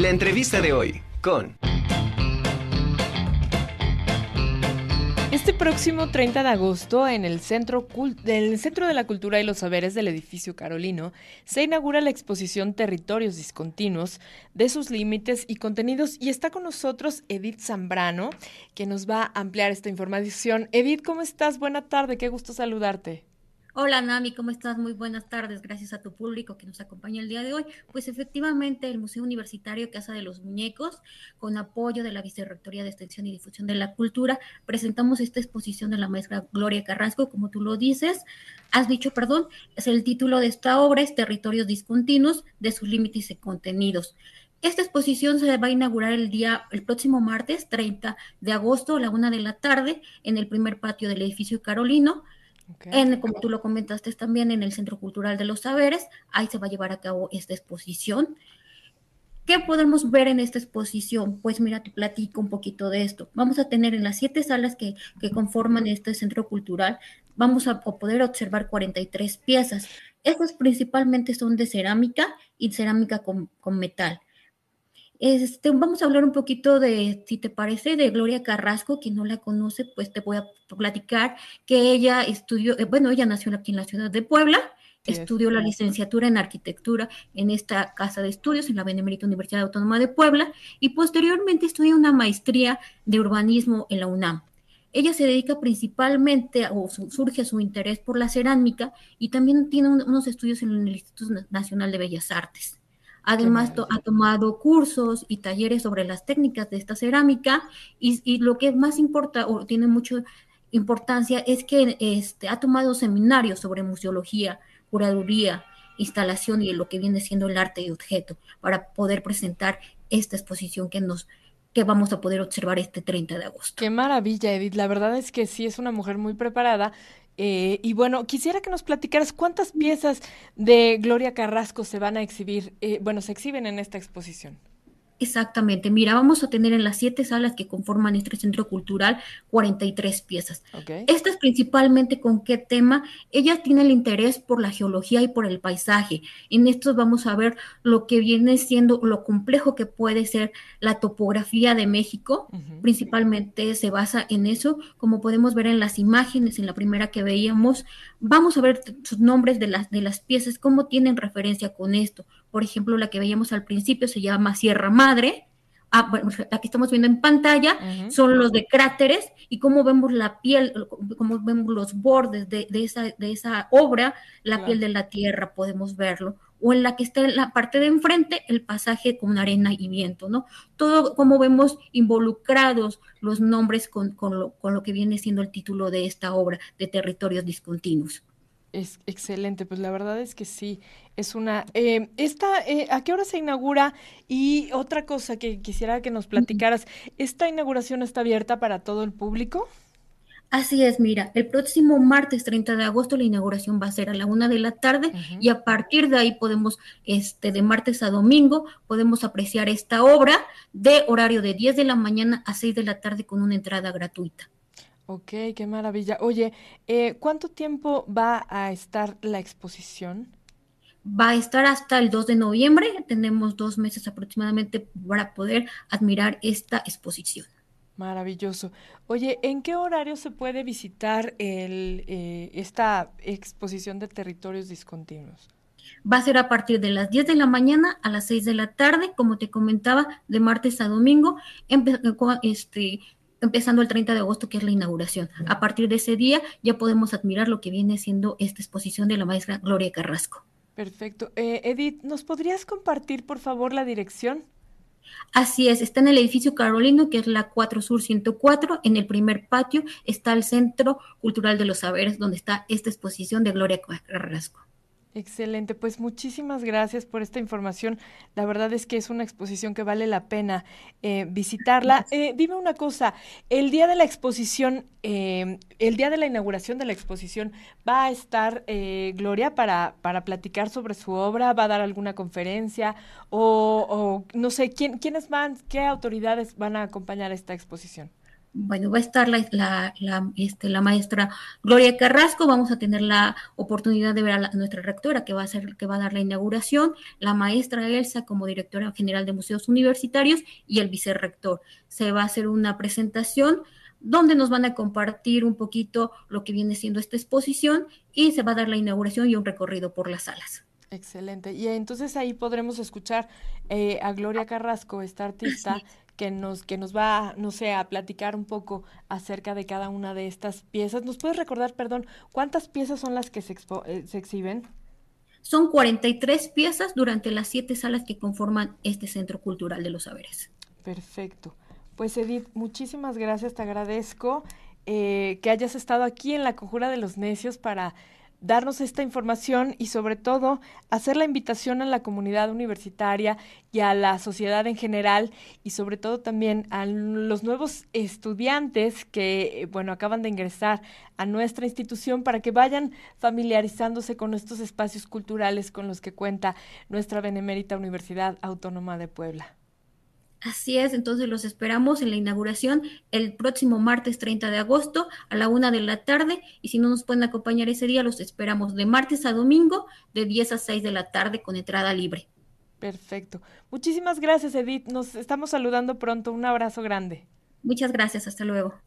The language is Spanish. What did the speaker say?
La entrevista de hoy con... Este próximo 30 de agosto, en el Centro, Centro de la Cultura y los Saberes del Edificio Carolino, se inaugura la exposición Territorios Discontinuos de sus límites y contenidos. Y está con nosotros Edith Zambrano, que nos va a ampliar esta información. Edith, ¿cómo estás? Buena tarde, qué gusto saludarte. Hola Nami, ¿cómo estás? Muy buenas tardes, gracias a tu público que nos acompaña el día de hoy. Pues efectivamente el Museo Universitario Casa de los Muñecos, con apoyo de la Vicerrectoría de Extensión y Difusión de la Cultura, presentamos esta exposición de la maestra Gloria Carrasco, como tú lo dices, has dicho, perdón, es el título de esta obra, es Territorios Discontinuos de sus límites y contenidos. Esta exposición se va a inaugurar el día, el próximo martes 30 de agosto a la una de la tarde en el primer patio del edificio Carolino. En, como tú lo comentaste también en el Centro Cultural de los Saberes, ahí se va a llevar a cabo esta exposición. ¿Qué podemos ver en esta exposición? Pues mira, te platico un poquito de esto. Vamos a tener en las siete salas que, conforman este centro cultural, vamos a poder observar 43 piezas. Estas principalmente son de cerámica y cerámica con metal. Este, vamos a hablar un poquito de, si te parece, de Gloria Carrasco, quien no la conoce, pues te voy a platicar que ella estudió, eh, bueno, ella nació aquí en la ciudad de Puebla, estudió la licenciatura en arquitectura en esta casa de estudios, en la Benemérita Universidad Autónoma de Puebla, y posteriormente estudió una maestría de urbanismo en la UNAM. Ella se dedica principalmente, o surge su interés por la cerámica, y también tiene unos estudios en el Instituto Nacional de Bellas Artes. Además, ha tomado cursos y talleres sobre las técnicas de esta cerámica y, lo que más importa o tiene mucha importancia es que este, ha tomado seminarios sobre museología, curaduría, instalación y lo que viene siendo el arte de objeto para poder presentar esta exposición que nos que vamos a poder observar este 30 de agosto. Qué maravilla, Edith. La verdad es que sí es una mujer muy preparada eh, y bueno, quisiera que nos platicaras cuántas piezas de Gloria Carrasco se van a exhibir, eh, bueno, se exhiben en esta exposición. Exactamente. Mira, vamos a tener en las siete salas que conforman este centro cultural 43 piezas. Estas principalmente con qué tema? Ella tiene el interés por la geología y por el paisaje. En estos vamos a ver lo que viene siendo lo complejo que puede ser la topografía de México. Principalmente se basa en eso, como podemos ver en las imágenes, en la primera que veíamos. Vamos a ver sus nombres de las, de las piezas, cómo tienen referencia con esto por ejemplo, la que veíamos al principio se llama Sierra Madre. Ah, bueno, la que estamos viendo en pantalla son los de cráteres y cómo vemos la piel, cómo vemos los bordes de, esa, de esa obra, la piel de la tierra, podemos verlo. O en la que está en la parte de enfrente, el pasaje con arena y viento, ¿no? Todo como vemos involucrados los nombres con, con, lo, con lo que viene siendo el título de esta obra, de territorios discontinuos. Es excelente, pues la verdad es que sí, es una... Eh, esta, eh, ¿A qué hora se inaugura? Y otra cosa que quisiera que nos platicaras, ¿esta inauguración está abierta para todo el público? Así es, mira, el próximo martes 30 de agosto la inauguración va a ser a la una de la tarde y a partir de ahí podemos, este, de martes a domingo, podemos apreciar esta obra de horario de 10 de la mañana a 6 de la tarde con una entrada gratuita. Ok, qué maravilla. Oye, eh, ¿cuánto tiempo va a estar la exposición? Va a estar hasta el 2 de noviembre. Tenemos dos meses aproximadamente para poder admirar esta exposición. Maravilloso. Oye, ¿en qué horario se puede visitar el, eh, esta exposición de territorios discontinuos? Va a ser a partir de las 10 de la mañana a las 6 de la tarde, como te comentaba, de martes a domingo. Este, empezando el 30 de agosto, que es la inauguración. A partir de ese día ya podemos admirar lo que viene siendo esta exposición de la maestra Gloria Carrasco. Perfecto. Eh, Edith, ¿nos podrías compartir, por favor, la dirección? Así es, está en el edificio Carolino, que es la 4 Sur 104. En el primer patio está el Centro Cultural de los Saberes, donde está esta exposición de Gloria Carrasco. Excelente, pues muchísimas gracias por esta información. La verdad es que es una exposición que vale la pena eh, visitarla. Eh, dime una cosa, el día de la exposición, eh, el día de la inauguración de la exposición, ¿va a estar Gloria para, para platicar sobre su obra? ¿Va a dar alguna conferencia? O, o no sé, ¿quién, ¿quiénes van, qué autoridades van a acompañar esta exposición? Bueno, va a estar la, la, este, la, maestra Gloria Carrasco, vamos a tener la oportunidad de ver a, nuestra rectora que va a ser, que va a dar la inauguración, la maestra Elsa como directora general de museos universitarios y el vicerrector. Se va a hacer una presentación donde nos van a compartir un poquito lo que viene siendo esta exposición y se va a dar la inauguración y un recorrido por las salas. Excelente. Y entonces ahí podremos escuchar eh, a Gloria Carrasco, esta artista, que nos, que nos va, no sé, a platicar un poco acerca de cada una de estas piezas. ¿Nos puedes recordar, perdón, cuántas piezas son las que se, eh, se exhiben? Son 43 piezas durante las siete salas que conforman este Centro Cultural de los Saberes. Perfecto. Pues Edith, muchísimas gracias, te agradezco eh, que hayas estado aquí en la Conjura de los Necios para darnos esta información y sobre todo hacer la invitación a la comunidad universitaria y a la sociedad en general y sobre todo también a los nuevos estudiantes que bueno acaban de ingresar a nuestra institución para que vayan familiarizándose con estos espacios culturales con los que cuenta nuestra benemérita Universidad Autónoma de Puebla. Así es, entonces los esperamos en la inauguración el próximo martes 30 de agosto a la una de la tarde y si no nos pueden acompañar ese día, los esperamos de martes a domingo de 10 a 6 de la tarde con entrada libre. Perfecto. Muchísimas gracias, Edith. Nos estamos saludando pronto. Un abrazo grande. Muchas gracias. Hasta luego.